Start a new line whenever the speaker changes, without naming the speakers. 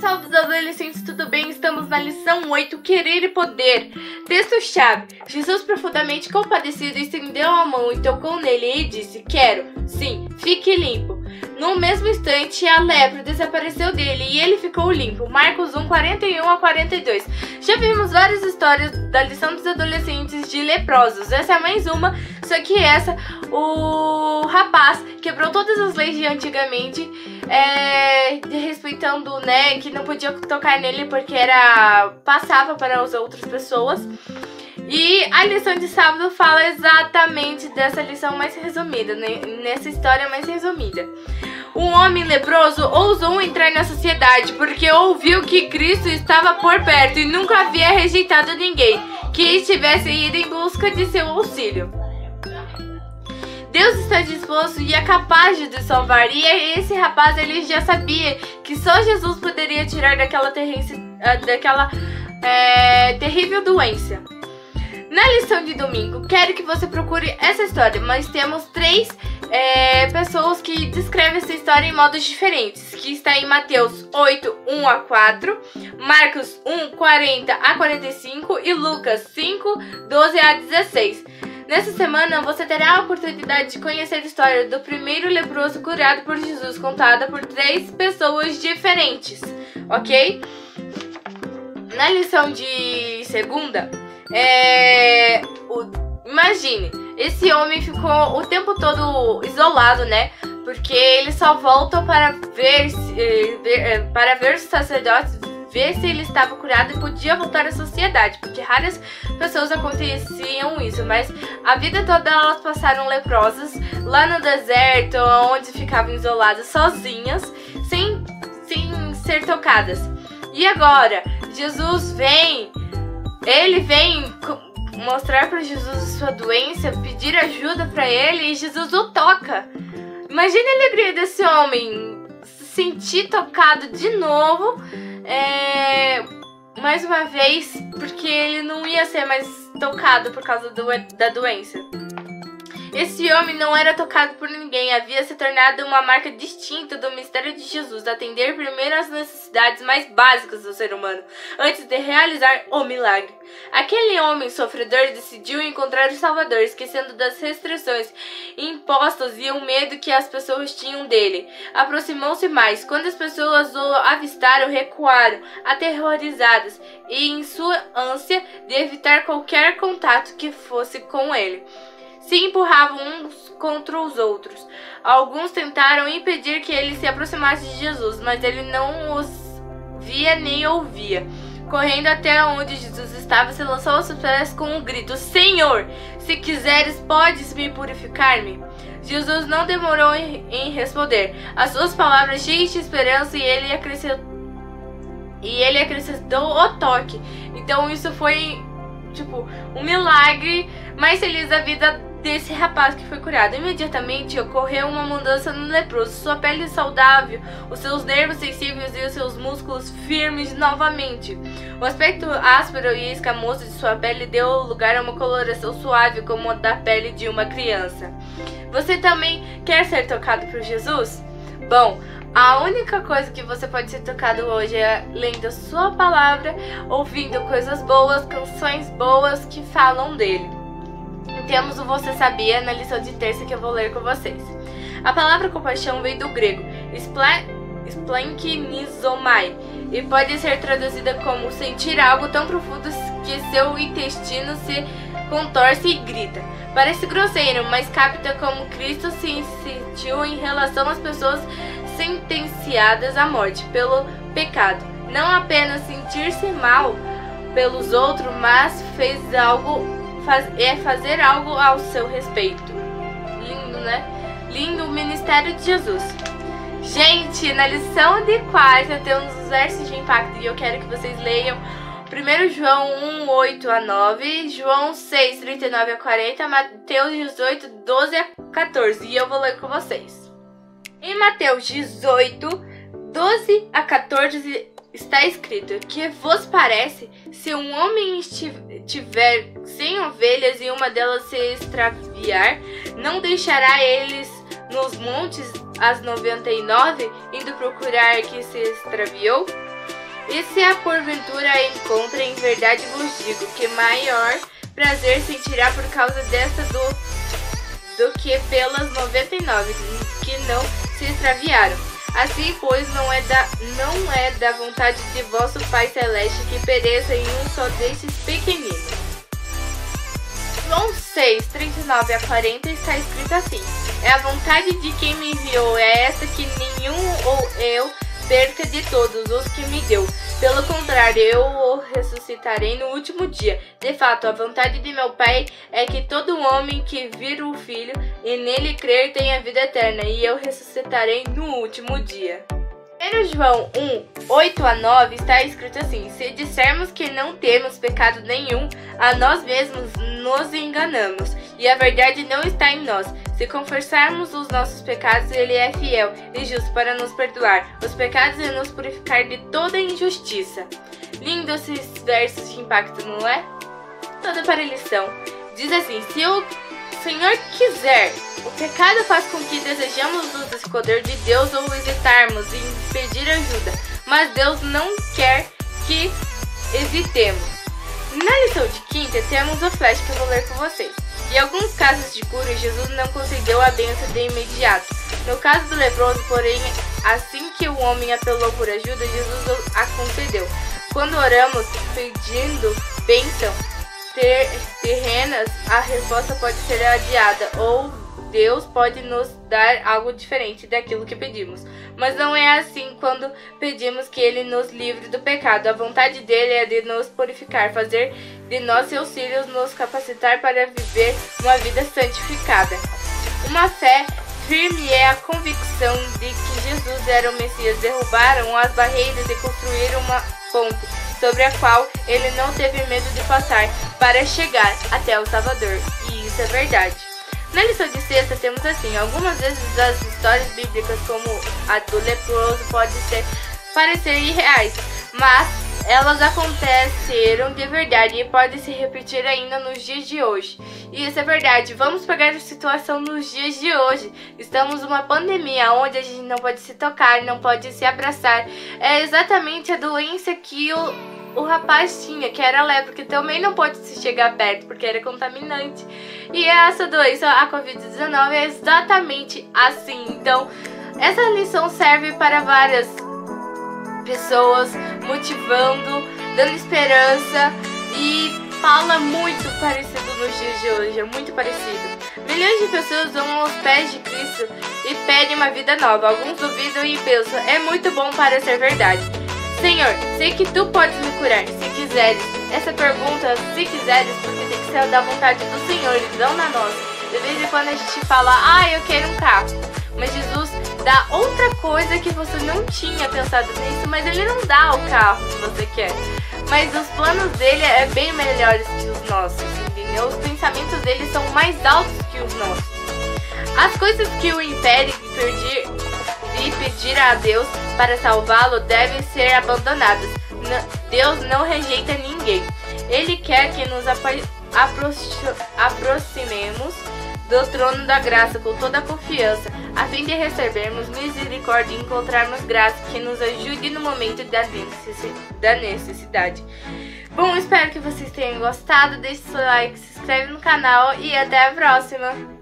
Salve adolescentes, tudo bem? Estamos na lição 8, Querer e Poder. Texto-chave. Jesus, profundamente compadecido, estendeu a mão e tocou nele e disse: Quero, sim, fique limpo. No mesmo instante, a lepra desapareceu dele e ele ficou limpo. Marcos 1, 41 a 42. Já vimos várias histórias da lição dos adolescentes de leprosos. Essa é mais uma, só que essa, o rapaz quebrou todas as leis de antigamente, é, respeitando, né, que não podia tocar nele porque era passava para as outras pessoas. E a lição de sábado fala exatamente dessa lição mais resumida, né? nessa história mais resumida. Um homem leproso ousou entrar na sociedade porque ouviu que Cristo estava por perto e nunca havia rejeitado ninguém que estivesse ido em busca de seu auxílio. Deus está disposto e é capaz de salvar. E esse rapaz ele já sabia que só Jesus poderia tirar daquela, ah, daquela é, terrível doença. Na lição de domingo, quero que você procure essa história, mas temos três é, pessoas que descrevem essa história em modos diferentes, que está em Mateus 8, 1 a 4, Marcos 1, 40 a 45 e Lucas 5, 12 a 16. Nessa semana, você terá a oportunidade de conhecer a história do primeiro leproso curado por Jesus, contada por três pessoas diferentes, ok? Na lição de segunda, é, o, imagine, esse homem ficou o tempo todo isolado, né? Porque ele só volta para ver, eh, eh, para ver os sacerdotes, ver se ele estava curado e podia voltar à sociedade, porque raras pessoas aconteciam isso, mas a vida toda elas passaram leprosas lá no deserto, onde ficavam isoladas sozinhas, sem, sem ser tocadas. E agora, Jesus vem ele vem mostrar para Jesus sua doença, pedir ajuda para ele e Jesus o toca. Imagine a alegria desse homem sentir tocado de novo, é, mais uma vez, porque ele não ia ser mais tocado por causa do, da doença. Esse homem não era tocado por ninguém, havia se tornado uma marca distinta do mistério de Jesus, atender primeiro às necessidades mais básicas do ser humano, antes de realizar o milagre. Aquele homem sofredor decidiu encontrar o Salvador, esquecendo das restrições impostas e o medo que as pessoas tinham dele. Aproximou-se mais. Quando as pessoas o avistaram, recuaram, aterrorizadas, e em sua ânsia de evitar qualquer contato que fosse com ele se empurravam uns contra os outros. Alguns tentaram impedir que ele se aproximasse de Jesus, mas ele não os via nem ouvia. Correndo até onde Jesus estava, se lançou aos seus pés com um grito: Senhor, se quiseres, podes me purificar-me? Jesus não demorou em responder. As suas palavras cheias de esperança e ele acrescentou, e ele acrescentou o toque. Então isso foi tipo um milagre mais feliz da vida desse rapaz que foi curado. Imediatamente ocorreu uma mudança no leproso, sua pele saudável, os seus nervos sensíveis e os seus músculos firmes novamente. O aspecto áspero e escamoso de sua pele deu lugar a uma coloração suave como a da pele de uma criança. Você também quer ser tocado por Jesus? Bom, a única coisa que você pode ser tocado hoje é lendo sua palavra, ouvindo coisas boas, canções boas que falam dele temos o Você Sabia na lição de terça que eu vou ler com vocês. A palavra compaixão vem do grego splankinizomai e pode ser traduzida como sentir algo tão profundo que seu intestino se contorce e grita. Parece grosseiro, mas capta como Cristo se sentiu em relação às pessoas sentenciadas à morte pelo pecado. Não apenas sentir-se mal pelos outros, mas fez algo faz, é fazer algo ao seu respeito. Lindo, né? Lindo o ministério de Jesus. Gente, na lição de quarta temos os versos de impacto e eu quero que vocês leiam 1 João 1, 8 a 9, João 6, 39 a 40, Mateus 18, 12 a 14. E eu vou ler com vocês. Em Mateus 18, 12 a 14 está escrito: Que vos parece se um homem estiver sem ovelhas e uma delas se extraviar, não deixará eles nos montes as 99 indo procurar que se extraviou? E se a porventura a encontra, em verdade vos digo que maior prazer sentirá por causa desta do, do que pelas 99 que não se extraviaram. Assim, pois, não é, da, não é da vontade de vosso Pai Celeste que pereça em um só destes pequeninos. João 6, 39 a 40 está escrito assim: É a vontade de quem me enviou, é essa que nenhum ou eu perca de todos os que me deu. Pelo contrário, eu o ressuscitarei no último dia. De fato, a vontade de meu Pai é que todo homem que vir o Filho e nele crer tenha vida eterna, e eu ressuscitarei no último dia. 1 João 1, 8 a 9 está escrito assim: Se dissermos que não temos pecado nenhum, a nós mesmos nos enganamos, e a verdade não está em nós. Se confessarmos os nossos pecados, Ele é fiel e justo para nos perdoar os pecados e nos purificar de toda injustiça. Lindo esses versos de impacto, não é? Toda para a lição. Diz assim: Se o Senhor quiser, o pecado faz com que desejamos nos esconder de Deus ou hesitarmos em pedir ajuda, mas Deus não quer que hesitemos. Na lição de quinta, temos o flash que eu vou ler com vocês. Em alguns casos de cura, Jesus não concedeu a bênção de imediato. No caso do leproso, porém, assim que o homem apelou por ajuda, Jesus a concedeu. Quando oramos pedindo bênção ter, terrenas, a resposta pode ser adiada ou Deus pode nos dar algo diferente daquilo que pedimos. Mas não é assim quando pedimos que Ele nos livre do pecado. A vontade dele é de nos purificar, fazer de nós seus filhos, nos capacitar para viver uma vida santificada. Uma fé firme é a convicção de que Jesus era o Messias. Derrubaram as barreiras e construíram uma ponte sobre a qual ele não teve medo de passar para chegar até o Salvador. E isso é verdade. Na lição de sexta temos assim, algumas vezes as histórias bíblicas como a do leproso podem ser, parecer irreais, mas elas aconteceram de verdade e podem se repetir ainda nos dias de hoje. E isso é verdade. Vamos pegar a situação nos dias de hoje. Estamos numa pandemia onde a gente não pode se tocar, não pode se abraçar. É exatamente a doença que o o rapaz tinha, que era lepra, que também não pode se chegar perto porque era contaminante. E essa doença, a Covid-19, é exatamente assim. Então, essa lição serve para várias pessoas, motivando, dando esperança e fala muito parecido nos dias de hoje, é muito parecido. Milhões de pessoas vão aos pés de Cristo e pedem uma vida nova. Alguns duvidam e pensam, é muito bom para ser verdade. Senhor, sei que tu podes me curar, se quiseres. Essa pergunta, se quiseres, porque tem que ser da vontade do Senhor e não na nossa. De vez em quando a gente fala, ah, eu quero um carro. Mas Jesus dá outra coisa que você não tinha pensado nisso, mas ele não dá o carro que você quer. Mas os planos dele é bem melhores que os nossos, entendeu? Os pensamentos dele são mais altos que os nossos. As coisas que o impedem pedir a Deus para salvá-lo devem ser abandonadas. Deus não rejeita ninguém. Ele quer que nos aproximemos do trono da graça com toda a confiança, a fim de recebermos misericórdia e encontrarmos graça que nos ajude no momento da necessidade. Bom, espero que vocês tenham gostado. Deixe seu like, se inscreve no canal e até a próxima!